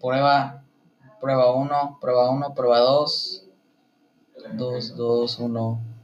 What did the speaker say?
Prueba, prueba 1, prueba 1, prueba 2. 2, 2, 1.